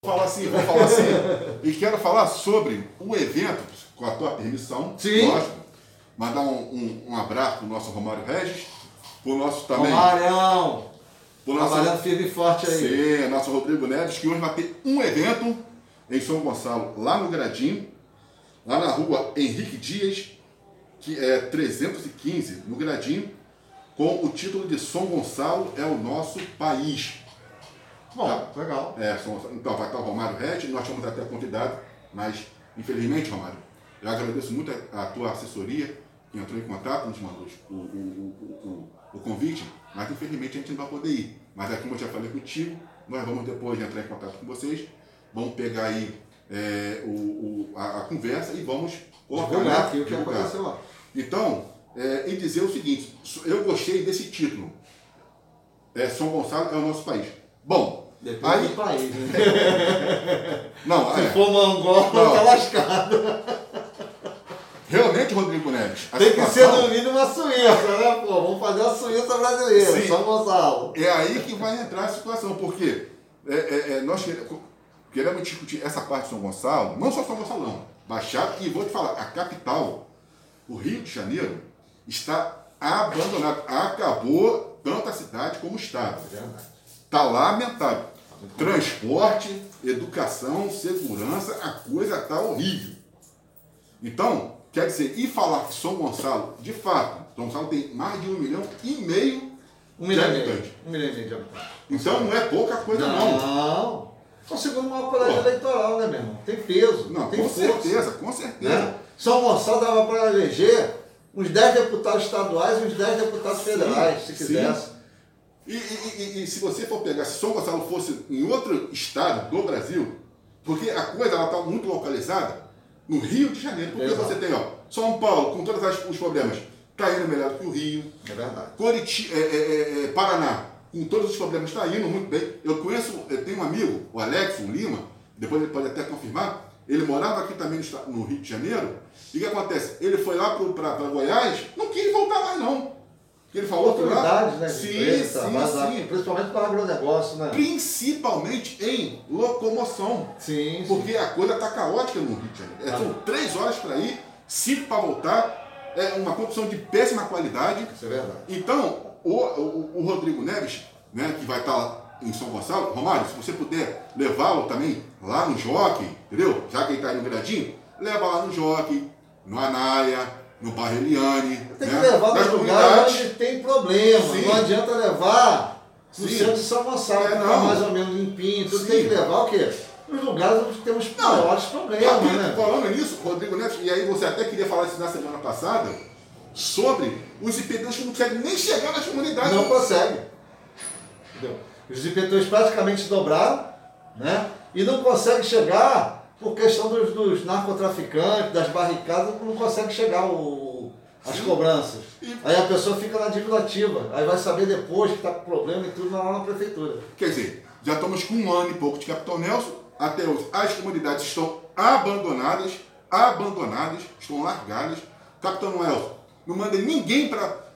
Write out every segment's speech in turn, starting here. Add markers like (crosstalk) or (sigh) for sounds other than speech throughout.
Vou falar assim, vou falar assim. e quero falar sobre o evento, com a tua permissão, Sim. lógico. Mandar um, um, um abraço pro nosso Romário Regis, pro nosso também. Romário, pro nosso, trabalhando firme e forte aí. Sim, nosso Rodrigo Neves, que hoje vai ter um evento em São Gonçalo, lá no Gradim, lá na rua Henrique Dias, que é 315, no Gradim, com o título de São Gonçalo é o nosso país. Bom, legal. É, São- então vai estar o Romário Red, nós tínhamos até convidado, mas infelizmente, Romário, eu agradeço muito a, a tua assessoria, que entrou em contato, nos mandou o, o, o, o, convite, mas infelizmente a gente não vai poder ir. Mas aqui, como eu já falei contigo, nós vamos depois entrar em contato com vocês, vamos pegar aí é, o, a, a conversa e vamos colocar aqui o que aconteceu lá. Então, é, e dizer o seguinte, eu gostei desse título. É, São Gonçalo é o nosso país. Bom, Depende aí, do país, né? não, Se é, for Angola, Não. tá lascado. realmente, Rodrigo Neves, a Tem que ser no mínimo uma Suíça, né, pô? Vamos fazer a Suíça brasileira, Sim. São Gonçalo. é aí que vai entrar a situação, porque é, é, é, nós quere- queremos discutir essa parte de São Gonçalo, não só São Gonçalo, não, Baixada, e vou te falar, a capital, o Rio de Janeiro, está abandonado, acabou tanto a cidade como o estado. Está lamentável. Transporte, educação, segurança, a coisa está horrível. Então, quer dizer, e falar que São Gonçalo, de fato, São Gonçalo tem mais de um milhão e meio Um de milhão habitantes. meio. Um milhão e meio de habitantes. Então não é pouca coisa não. Não. É o segundo maior colégio eleitoral, né, meu irmão? Tem peso, Não, tem com força. certeza, com certeza. Né? São Gonçalo dava para eleger uns 10 deputados estaduais e uns 10 deputados Sim, federais, se sim. E, e- e- e se você for pegar, se São Gonçalo fosse em outro estado do Brasil, porque a coisa está muito localizada no Rio de Janeiro. Porque Exato. você tem, ó, São Paulo, com todos os problemas, está indo melhor do que o Rio. É verdade. Curitiba, é, é, é, Paraná, com todos os problemas, está indo muito bem. Eu conheço, eu tenho um amigo, o Alex, o Lima, depois ele pode até confirmar, ele morava aqui também no Rio de Janeiro, e o que acontece? Ele foi lá para Goiás, não quis voltar mais não. Ele falou que lá... Oportunidades, né? Sim, empresa, sim, sim. Principalmente para agronegócio, né? Principalmente em locomoção. Sim, sim. Porque a coisa está caótica no Rio de Janeiro. É, Ah. São três horas para ir, cinco para voltar, é uma condição de péssima qualidade. Isso é verdade. Então, o, o, o Rodrigo Neves, né, que vai estar lá em São Gonçalo, Romário, se você puder levá-lo também lá no Jockey, entendeu? Já que ele está aí no Gradinho, leva lá no Jockey, no Anaia, no bairro Eliane. Tem né, que levar nas nos lugares onde tem problema. Sim. Não adianta levar no Sim. centro de São Gonçalo, É, que está mais ou menos limpinho. Tudo Sim. tem que levar o quê? Nos lugares onde temos maiores problemas, Rapidinho, né? Falando nisso, Rodrigo Neves, e aí você até queria falar isso na semana passada, sobre os IPTUs que não conseguem nem chegar nas comunidades. Não consegue. Entendeu? Os IPTUs praticamente dobraram, né? E não consegue chegar por questão dos, dos narcotraficantes, das barricadas, não consegue chegar o, as Sim. cobranças. E- Aí a pessoa fica na dívida ativa. Aí vai saber depois que está com problema e tudo lá na prefeitura. Quer dizer, já estamos com um ano e pouco de Capitão Nelson, até hoje as comunidades estão abandonadas, abandonadas, estão largadas. Capitão Nelson, não manda ninguém para.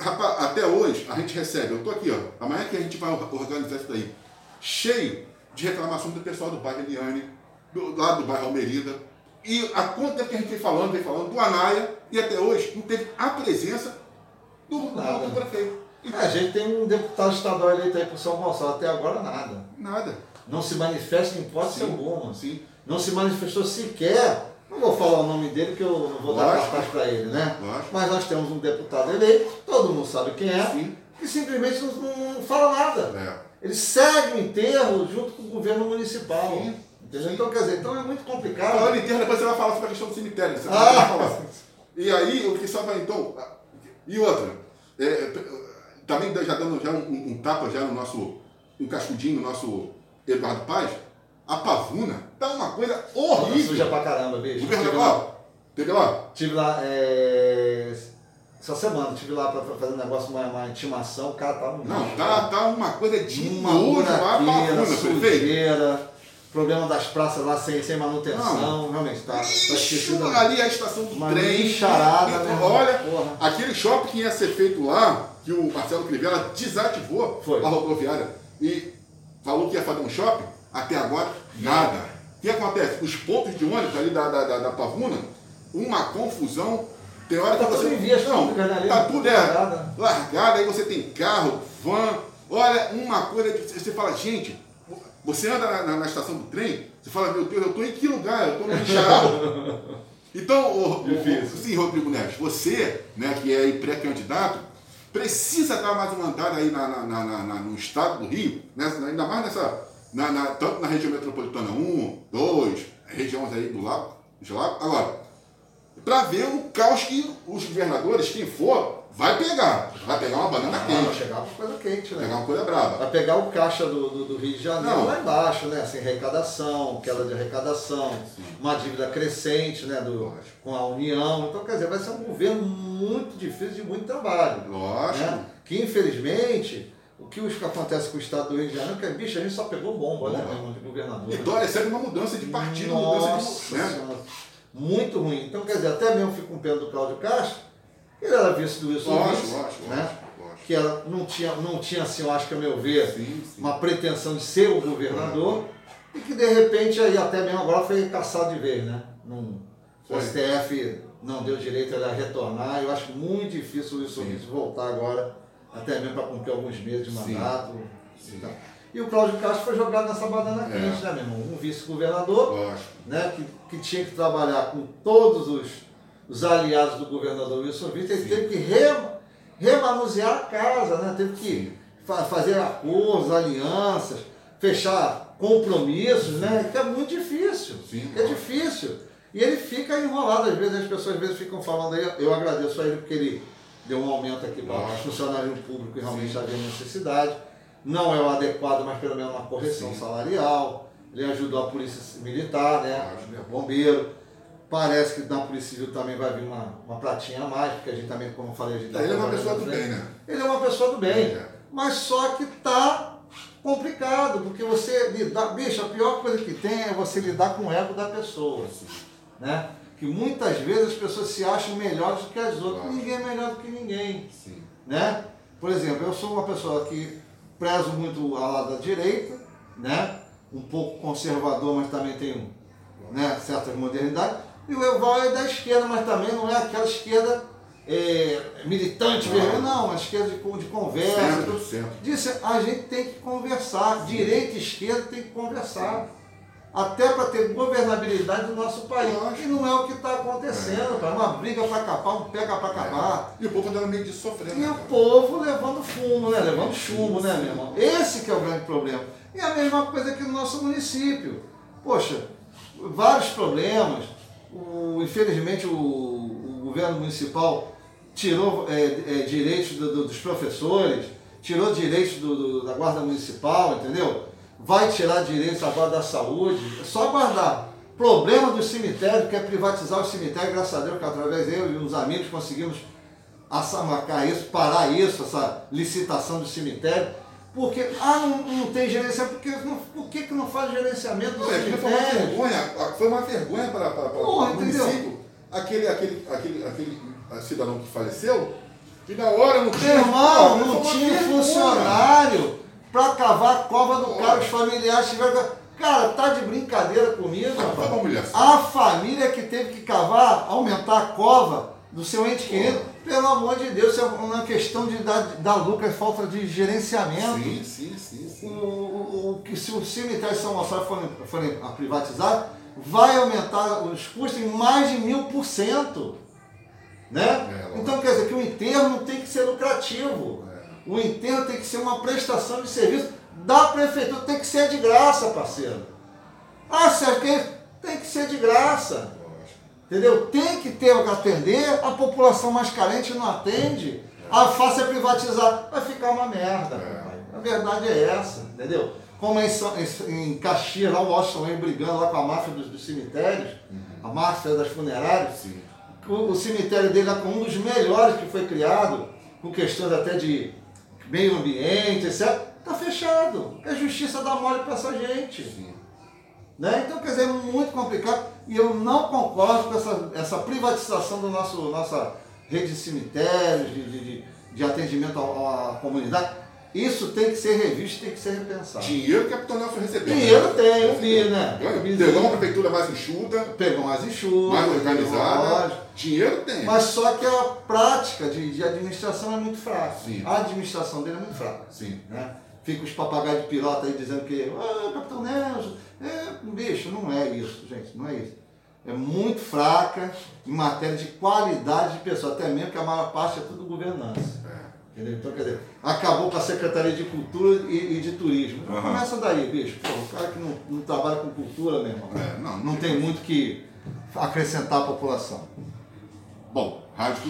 Rapaz, até hoje a gente recebe, eu estou aqui, ó, amanhã que a gente vai organizar isso daí, cheio de reclamação do pessoal do bairro Eliane, do, lá do bairro Almerida. E há quanto tempo que a gente vem falando, vem falando do Anaia, e até hoje não teve a presença do, do, Nada. do prefeito. E A gente tem um deputado estadual eleito aí por São Gonçalo, até agora nada. Nada. Não se manifesta em hipótese Sim, alguma. sim. Não se manifestou sequer. Não vou falar o nome dele, que eu não vou dar cartaz para ele, né? Lógico. Mas nós temos um deputado eleito, todo mundo sabe quem é, Sim. que simplesmente não, não fala nada. É. Ele segue o enterro junto com o governo municipal. Sim, Entendeu? Então, quer dizer, então é muito complicado. Falando depois você vai falar sobre a questão do cemitério. Você Ah! falar. E aí, o que só vai então. E outra, é, também já dando já um, um tapa já no nosso. um cascudinho no nosso Eduardo Paz, a pavuna tá uma coisa Tá horrível. suja pra caramba, bicho. Bernardo, lá, teve lá? tive lá é, essa semana, tive lá pra fazer um negócio, uma, uma intimação, o cara tá no Não, lixo, tá, cara. tá uma coisa de uma nojo lá, a buraqueira, pavuna, sujeira, problema das praças lá sem, sem manutenção, Não. realmente tá, tá Lixo esquecido. ali a estação do Uma trem. meu irmão. Olha, Porra. aquele shopping que ia ser feito lá, que o Marcelo Crivella desativou Foi. a rodoviária e falou que ia fazer um shopping, Até agora, nada. O que acontece? Os pontos de ônibus ali da, da, da, da Pavuna, uma confusão. Tem hora que Tá você. tudo em vias não, públicas, né, ali? tá tudo é, Largada. largada, aí você tem carro, van. Olha, uma coisa que você fala, gente, você anda na, na- na estação do trem, você fala, meu Deus, eu estou em que lugar? Eu estou no Lixarado. (laughs) Então, o, o- sim, Rodrigo Neves, você, né, que é pré-candidato, precisa dar mais uma andada aí na, na- na- no estado do Rio, né, ainda mais nessa, tanto na região metropolitana 1, 2, regiões aí do lado, dos lados. Agora, para ver o caos que os governadores, quem for, vai pegar. Vai pegar uma banana Ah, vai quente, chegar com coisa quente, vai né? pegar uma coisa brava. Vai pegar o caixa do, do, do Rio de Janeiro Não. lá embaixo, né? Sem arrecadação, queda de arrecadação, uma dívida crescente, né? Do, Lógico. com a União. Então, quer dizer, vai ser um governo muito difícil de muito trabalho. Lógico. Né? Que infelizmente, o que acontece com o estado do Rio de Janeiro, é que bicho, a gente só pegou bomba, né? Bomba. irmão, de governador. E né? Dória segue uma mudança de partido, Nossa mudança de. Né? Muito ruim. Então, quer dizer, até mesmo fico com pena do Cláudio Castro, ele era vice do Wilson Lógico, lógico, né? lógico, lógico. que ela não tinha, não tinha assim, eu acho que a meu ver, Sim, sim. uma pretensão de ser o governador, e que de repente aí até mesmo agora foi caçado de vez, né? Não, o. STF não deu direito a retornar, eu acho muito difícil o Wilson voltar agora, até mesmo para cumprir alguns meses de mandato. Sim. E, tal. e o Cláudio Castro foi jogado nessa banana É. quente, né, meu irmão? Um vice-governador, né, que, que tinha que trabalhar com todos os, os aliados do governador Wilson Vitor, ele teve que re- remanusear a casa, né? teve que fa- fazer acordos, alianças, fechar compromissos, né? que é muito difícil. Sim, é difícil. E ele fica enrolado, às vezes as pessoas às vezes ficam falando aí, eu agradeço a ele porque ele deu um aumento aqui para o funcionário público e realmente Sim. havia necessidade. Não é o adequado, mas pelo menos uma correção Sim. salarial. Ele ajudou a polícia militar, né? Lógico. Bombeiro. Parece que na Polícia Civil também vai vir uma, uma pratinha a mais, porque a gente também, como eu falei, a gente Ele é uma pessoa do bem, né? Ele é uma pessoa do bem. É. Mas só que tá complicado, porque você lidar. Bicho, a pior coisa que tem é você lidar com o ego da pessoa. Né? Que muitas vezes as pessoas se acham melhores do que as outras. Claro. Ninguém é melhor do que ninguém. Sim. Né? Por exemplo, eu sou uma pessoa que prezo muito ao lado da direita, né? um pouco conservador, mas também tenho né, certas modernidades. E o Eval é da esquerda, mas também não é aquela esquerda é, militante, Não. vermelha, não, a esquerda de, de conversa. Centro, centro. Disse, a gente tem que conversar, direita e esquerda tem que conversar. Até para ter governabilidade do nosso país. Lógico. E não é o que está acontecendo, cara. Uma briga para capar, um pega para acabar. E o povo andando meio de sofrendo. E né, o cara? povo levando fumo, né? Levando chumbo, né, meu irmão? Esse que é o grande problema. E a mesma coisa aqui no nosso município. Poxa, vários problemas. O, infelizmente o, o governo municipal tirou é, é, direitos do- do- dos professores, tirou direitos do- da guarda municipal, entendeu? Vai tirar direitos agora da saúde. É só aguardar. Problema do cemitério, quer privatizar o cemitério, graças a Deus, que através eu e uns amigos conseguimos marcar isso, parar isso, essa licitação do cemitério. Porque, ah, não, não tem gerenciamento, porque não, por que, que não faz gerenciamento Olha, aquilo foi uma vergonha, foi uma vergonha para, para, para Porra, o município. Aquele, aquele, aquele, aquele cidadão que faleceu, que na hora não tinha. irmão, não uma tinha funcionário para cavar a cova do cara, os familiares tiveram. Cara, tá de brincadeira comigo, rapaz. humilhação. A família que teve que cavar, aumentar a cova do seu ente querido, pelo amor de Deus, isso é uma questão de dar, dar lucro, é falta de gerenciamento. Sim, sim, sim, O, sim. o- o que se o cemitério de São Gonçalo forem, forem a privatizar, vai aumentar os custos em mais de mil por cento. Né? É, então quer dizer que o enterro não tem que ser lucrativo. É. O enterro tem que ser uma prestação de serviço da prefeitura, tem que ser de graça, parceiro. Ah, Sérgio, que tem que ser de graça. Entendeu? Tem que ter o que atender, a população mais carente não atende. A fácil é privatizar, vai ficar uma merda. É. A verdade é essa, entendeu? Como em, em, Caxias, lá o Washington brigando lá com a máfia dos, dos cemitérios, a máfia das funerárias. Sim. O, o cemitério dele é um dos melhores que foi criado, com questões até de meio ambiente, etc. Está fechado. É justiça dar mole para essa gente. Sim. Né? Então, quer dizer, é muito complicado e eu não concordo com essa, essa privatização da nossa rede de cemitérios, de, de, de- atendimento à, à comunidade. Isso tem que ser revisto, tem que ser repensado. Dinheiro que a Capitão Nelson recebeu. Dinheiro tem, eu vi, né? Pegou uma prefeitura mais enxuta, Pegou mais enxuto, mais organizada. lógico. Dinheiro tem. Mas só que a prática de, de administração é muito fraca. Sim. A administração dele é muito fraca. Sim. Né? Fica os papagaios de pilota aí dizendo que, ah, Capitão Nelson, é, bicho, não é isso, gente, não é isso. É muito fraca em matéria de qualidade de pessoa, até mesmo que a maior parte é tudo governança. É. Entendeu? Então, quer dizer, acabou com a Secretaria de Cultura e, e de Turismo. Então, Aham. Começa daí, bicho. Pô, o cara que não, não trabalha com cultura, meu irmão, É, não, não tem muito que acrescentar à população. Bom, Rádio